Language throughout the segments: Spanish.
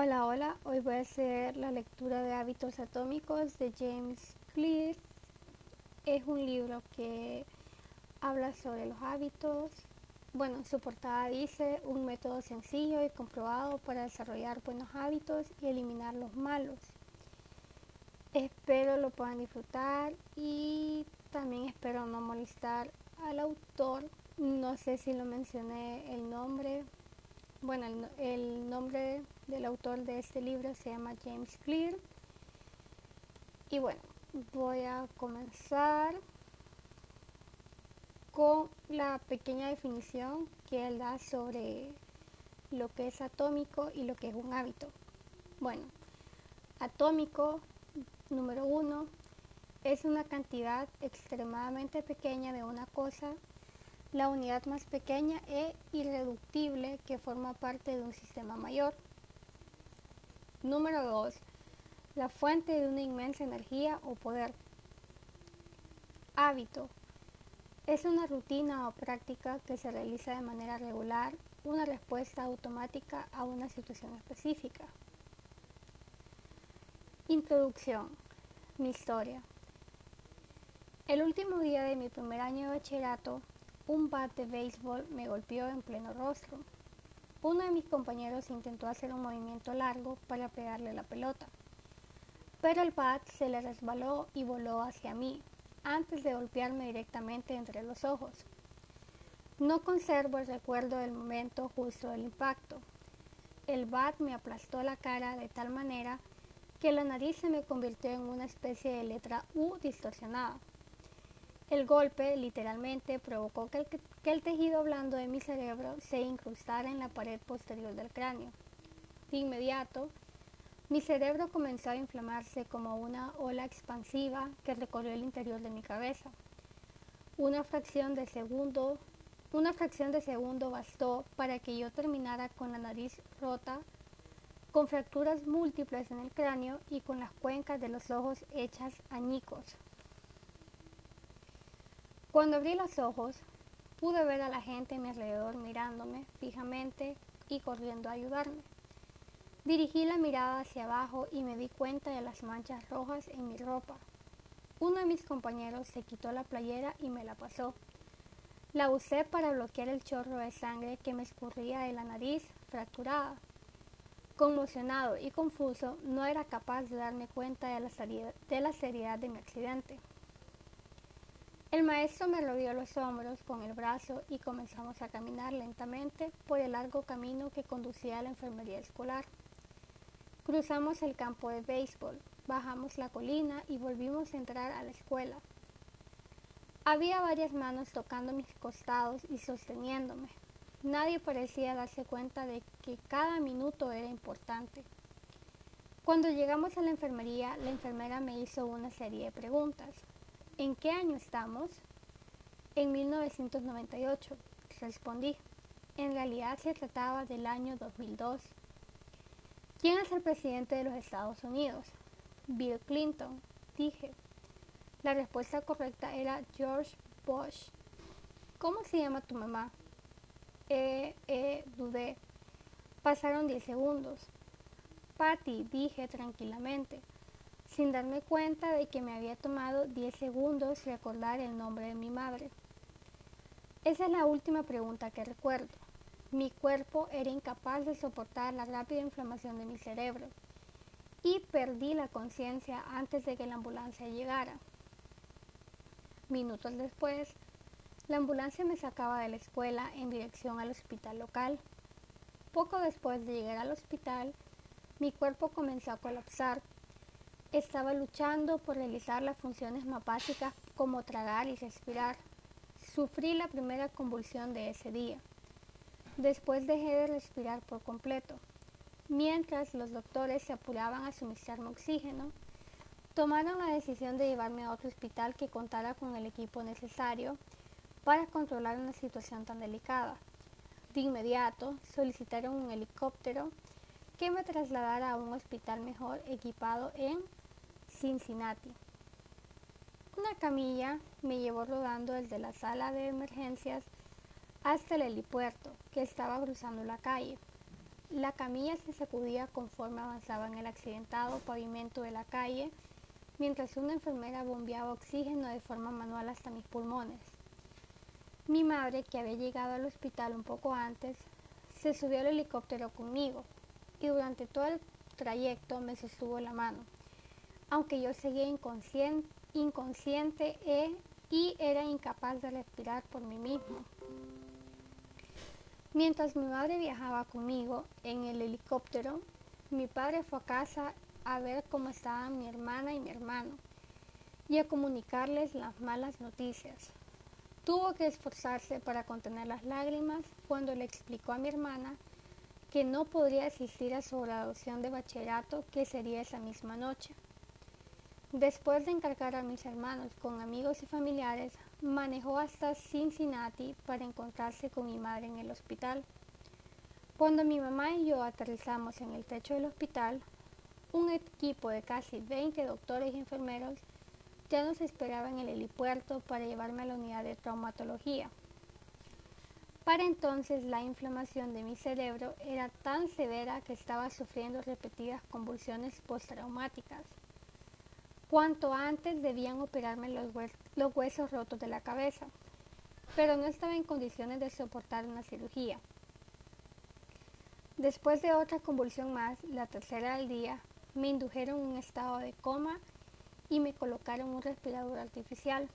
Hola, hola. Hoy voy a hacer la lectura de Hábitos Atómicos de James Clear. Es un libro que habla sobre los hábitos. Bueno, su portada dice un método sencillo y comprobado para desarrollar buenos hábitos y eliminar los malos. Espero lo puedan disfrutar y también espero no molestar al autor. No sé si lo mencioné el nombre, bueno, el, nombre del autor de este libro se llama James Clear. Y bueno, voy a comenzar con la pequeña definición que él da sobre lo que es atómico y lo que es un hábito. Bueno, atómico número uno es una cantidad extremadamente pequeña de una cosa la unidad más pequeña e irreductible que forma parte de un sistema mayor. Número 2. La fuente de una inmensa energía o poder. Hábito. Es una rutina o práctica que se realiza de manera regular, una respuesta automática a una situación específica. Introducción. Mi historia. El último día de mi primer año de bachillerato un bat de béisbol me golpeó en pleno rostro. Uno de mis compañeros intentó hacer un movimiento largo para pegarle la pelota, pero el bat se le resbaló y voló hacia mí, antes de golpearme directamente entre los ojos. No conservo el recuerdo del momento justo del impacto. El bat me aplastó la cara de tal manera que la nariz se me convirtió en una especie de letra U distorsionada. El golpe literalmente provocó que el, tejido blando de mi cerebro se incrustara en la pared posterior del cráneo. De inmediato, mi cerebro comenzó a inflamarse como una ola expansiva que recorrió el interior de mi cabeza. Una fracción de segundo, una fracción de segundo bastó para que yo terminara con la nariz rota, con fracturas múltiples en el cráneo y con las cuencas de los ojos hechas añicos. Cuando abrí los ojos, pude ver a la gente a mi alrededor mirándome fijamente y corriendo a ayudarme. Dirigí la mirada hacia abajo y me di cuenta de las manchas rojas en mi ropa. Uno de mis compañeros se quitó la playera y me la pasó. La usé para bloquear el chorro de sangre que me escurría de la nariz fracturada. Conmocionado y confuso, no era capaz de darme cuenta de la, seriedad de mi accidente. El maestro me rodeó los hombros con el brazo y comenzamos a caminar lentamente por el largo camino que conducía a la enfermería escolar. Cruzamos el campo de béisbol, bajamos la colina y volvimos a entrar a la escuela. Había varias manos tocando mis costados y sosteniéndome. Nadie parecía darse cuenta de que cada minuto era importante. Cuando llegamos a la enfermería, la enfermera me hizo una serie de preguntas. ¿En qué año estamos? En 1998, respondí. En realidad se trataba del año 2002. ¿Quién es el presidente de los Estados Unidos? Bill Clinton, dije. La respuesta correcta era George Bush. ¿Cómo se llama tu mamá? Eh, eh, dudé. Pasaron 10 segundos. Patty, dije tranquilamente sin darme cuenta de que me había tomado 10 segundos recordar el nombre de mi madre. Esa es la última pregunta que recuerdo. Mi cuerpo era incapaz de soportar la rápida inflamación de mi cerebro y perdí la conciencia antes de que la ambulancia llegara. Minutos después, la ambulancia me sacaba de la escuela en dirección al hospital local. Poco después de llegar al hospital, mi cuerpo comenzó a colapsar estaba luchando por realizar las funciones mapáticas como tragar y respirar. Sufrí la primera convulsión de ese día. Después dejé de respirar por completo. Mientras los doctores se apuraban a suministrarme oxígeno, tomaron la decisión de llevarme a otro hospital que contara con el equipo necesario para controlar una situación tan delicada. De inmediato solicitaron un helicóptero que me trasladara a un hospital mejor equipado en Cincinnati. Una camilla me llevó rodando desde la sala de emergencias hasta el helipuerto, que estaba cruzando la calle. La camilla se sacudía conforme avanzaba en el accidentado pavimento de la calle, mientras una enfermera bombeaba oxígeno de forma manual hasta mis pulmones. Mi madre, que había llegado al hospital un poco antes, se subió al helicóptero conmigo y durante todo el trayecto me sostuvo la mano, aunque yo seguía inconsciente, inconsciente e, y era incapaz de respirar por mí mismo. Mientras mi madre viajaba conmigo en el helicóptero, mi padre fue a casa a ver cómo estaban mi hermana y mi hermano y a comunicarles las malas noticias. Tuvo que esforzarse para contener las lágrimas cuando le explicó a mi hermana que no podría asistir a su graduación de bachillerato que sería esa misma noche. Después de encargar a mis hermanos con amigos y familiares, manejó hasta Cincinnati para encontrarse con mi madre en el hospital. Cuando mi mamá y yo aterrizamos en el techo del hospital, un equipo de casi 20 doctores y enfermeros ya nos esperaba en el helipuerto para llevarme a la unidad de traumatología. Para entonces la inflamación de mi cerebro era tan severa que estaba sufriendo repetidas convulsiones postraumáticas. Cuanto antes debían operarme los, los huesos rotos de la cabeza, pero no estaba en condiciones de soportar una cirugía. Después de otra convulsión más, la tercera del día, me indujeron un estado de coma y me colocaron un respirador artificial.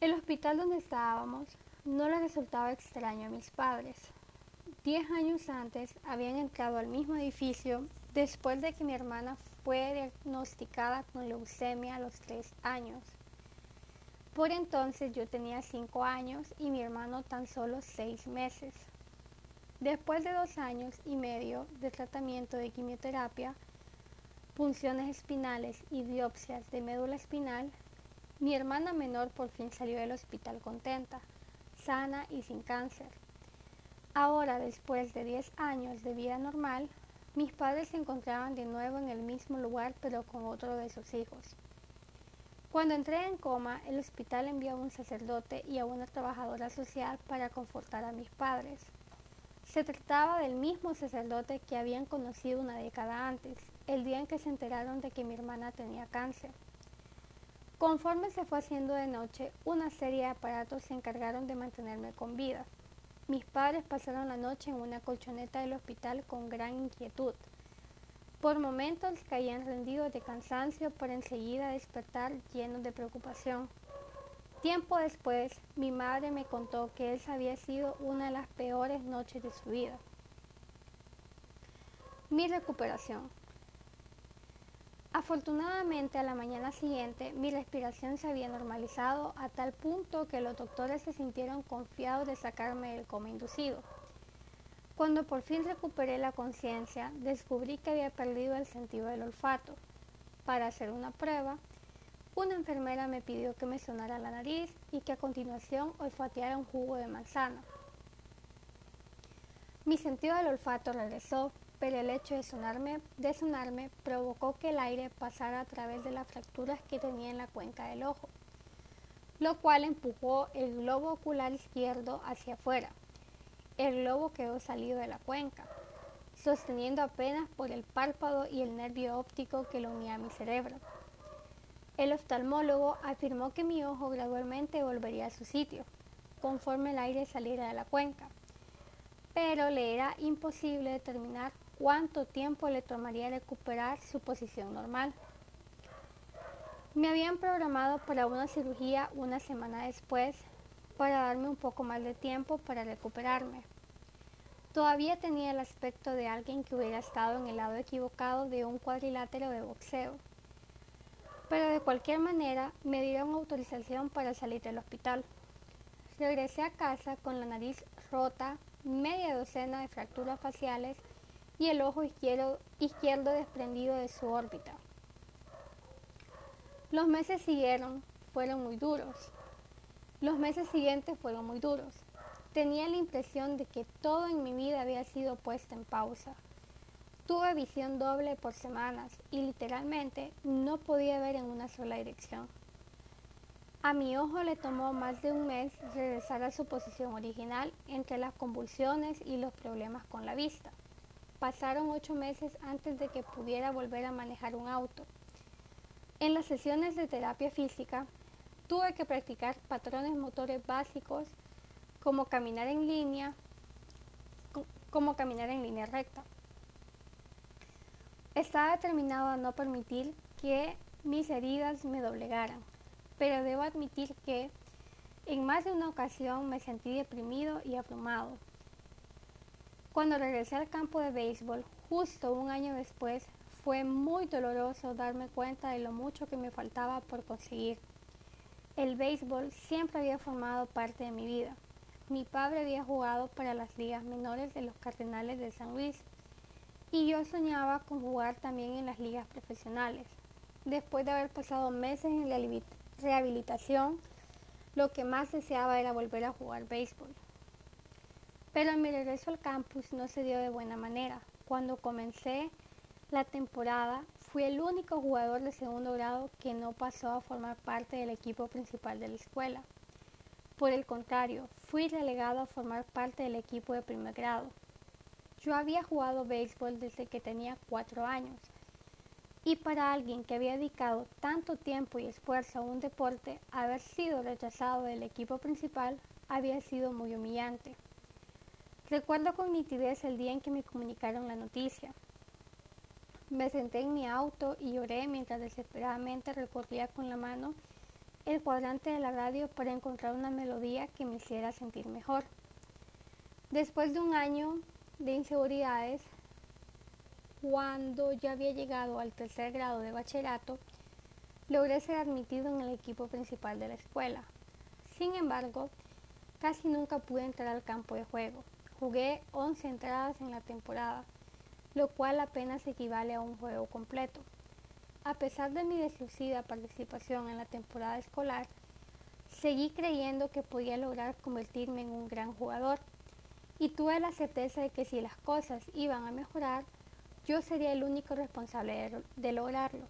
El hospital donde estábamos no le resultaba extraño a mis padres. Diez años antes habían entrado al mismo edificio después de que mi hermana fue diagnosticada con leucemia a los tres años. Por entonces yo tenía cinco años y mi hermano tan solo seis meses. Después de dos años y medio de tratamiento de quimioterapia, punciones espinales y biopsias de médula espinal, mi hermana menor por fin salió del hospital contenta, sana y sin cáncer. Ahora, después de 10 años de vida normal, mis padres se encontraban de nuevo en el mismo lugar pero con otro de sus hijos. Cuando entré en coma, el hospital envió a un sacerdote y a una trabajadora social para confortar a mis padres. Se trataba del mismo sacerdote que habían conocido una década antes, el día en que se enteraron de que mi hermana tenía cáncer. Conforme se fue haciendo de noche, una serie de aparatos se encargaron de mantenerme con vida. Mis padres pasaron la noche en una colchoneta del hospital con gran inquietud. Por momentos caían rendidos de cansancio para enseguida despertar llenos de preocupación. Tiempo después, mi madre me contó que esa había sido una de las peores noches de su vida. Mi recuperación. Afortunadamente, a la mañana siguiente, mi respiración se había normalizado a tal punto que los doctores se sintieron confiados de sacarme del coma inducido. Cuando por fin recuperé la conciencia, descubrí que había perdido el sentido del olfato. Para hacer una prueba, una enfermera me pidió que me sonara la nariz y que a continuación olfateara un jugo de manzana. Mi sentido del olfato regresó, pero el hecho de sonarme, de sonarme provocó que el aire pasara a través de las fracturas que tenía en la cuenca del ojo, lo cual empujó el globo ocular izquierdo hacia afuera. El globo quedó salido de la cuenca, sosteniendo apenas por el párpado y el nervio óptico que lo unía a mi cerebro. El oftalmólogo afirmó que mi ojo gradualmente volvería a su sitio, conforme el aire saliera de la cuenca, pero le era imposible determinar cuánto tiempo le tomaría recuperar su posición normal. Me habían programado para una cirugía una semana después para darme un poco más de tiempo para recuperarme. Todavía tenía el aspecto de alguien que hubiera estado en el lado equivocado de un cuadrilátero de boxeo pero de cualquier manera me dieron autorización para salir del hospital. Regresé a casa con la nariz rota, media docena de fracturas faciales y el ojo izquierdo, izquierdo desprendido de su órbita. Los meses siguieron, fueron muy duros. Los meses siguientes fueron muy duros. Tenía la impresión de que todo en mi vida había sido puesto en pausa. Tuve visión doble por semanas y literalmente no podía ver en una sola dirección. A mi ojo le tomó más de un mes regresar a su posición original entre las convulsiones y los problemas con la vista. Pasaron ocho meses antes de que pudiera volver a manejar un auto. En las sesiones de terapia física tuve que practicar patrones motores básicos como caminar en línea, como caminar en línea recta. Estaba determinado a no permitir que mis heridas me doblegaran, pero debo admitir que en más de una ocasión me sentí deprimido y abrumado. Cuando regresé al campo de béisbol, justo un año después, fue muy doloroso darme cuenta de lo mucho que me faltaba por conseguir. El béisbol siempre había formado parte de mi vida. Mi padre había jugado para las ligas menores de los Cardenales de San Luis y yo soñaba con jugar también en las ligas profesionales. Después de haber pasado meses en la rehabilitación, lo que más deseaba era volver a jugar béisbol. Pero mi regreso al campus no se dio de buena manera. Cuando comencé la temporada, fui el único jugador de segundo grado que no pasó a formar parte del equipo principal de la escuela. Por el contrario, fui relegado a formar parte del equipo de primer grado. Yo había jugado béisbol desde que tenía cuatro años. Y para alguien que había dedicado tanto tiempo y esfuerzo a un deporte, haber sido rechazado del equipo principal había sido muy humillante. Recuerdo con nitidez el día en que me comunicaron la noticia. Me senté en mi auto y lloré mientras desesperadamente recorría con la mano el cuadrante de la radio para encontrar una melodía que me hiciera sentir mejor. Después de un año de inseguridades, cuando ya había llegado al tercer grado de bachillerato, logré ser admitido en el equipo principal de la escuela. Sin embargo, casi nunca pude entrar al campo de juego. Jugué 11 entradas en la temporada, lo cual apenas equivale a un juego completo. A pesar de mi deslucida participación en la temporada escolar, seguí creyendo que podía lograr convertirme en un gran jugador y tuve la certeza de que si las cosas iban a mejorar, yo sería el único responsable de, lograrlo.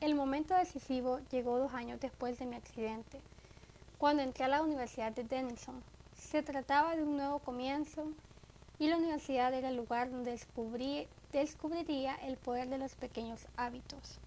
El momento decisivo llegó dos años después de mi accidente, cuando entré a la Universidad de Denison, se trataba de un nuevo comienzo y la universidad era el lugar donde descubriría el poder de los pequeños hábitos.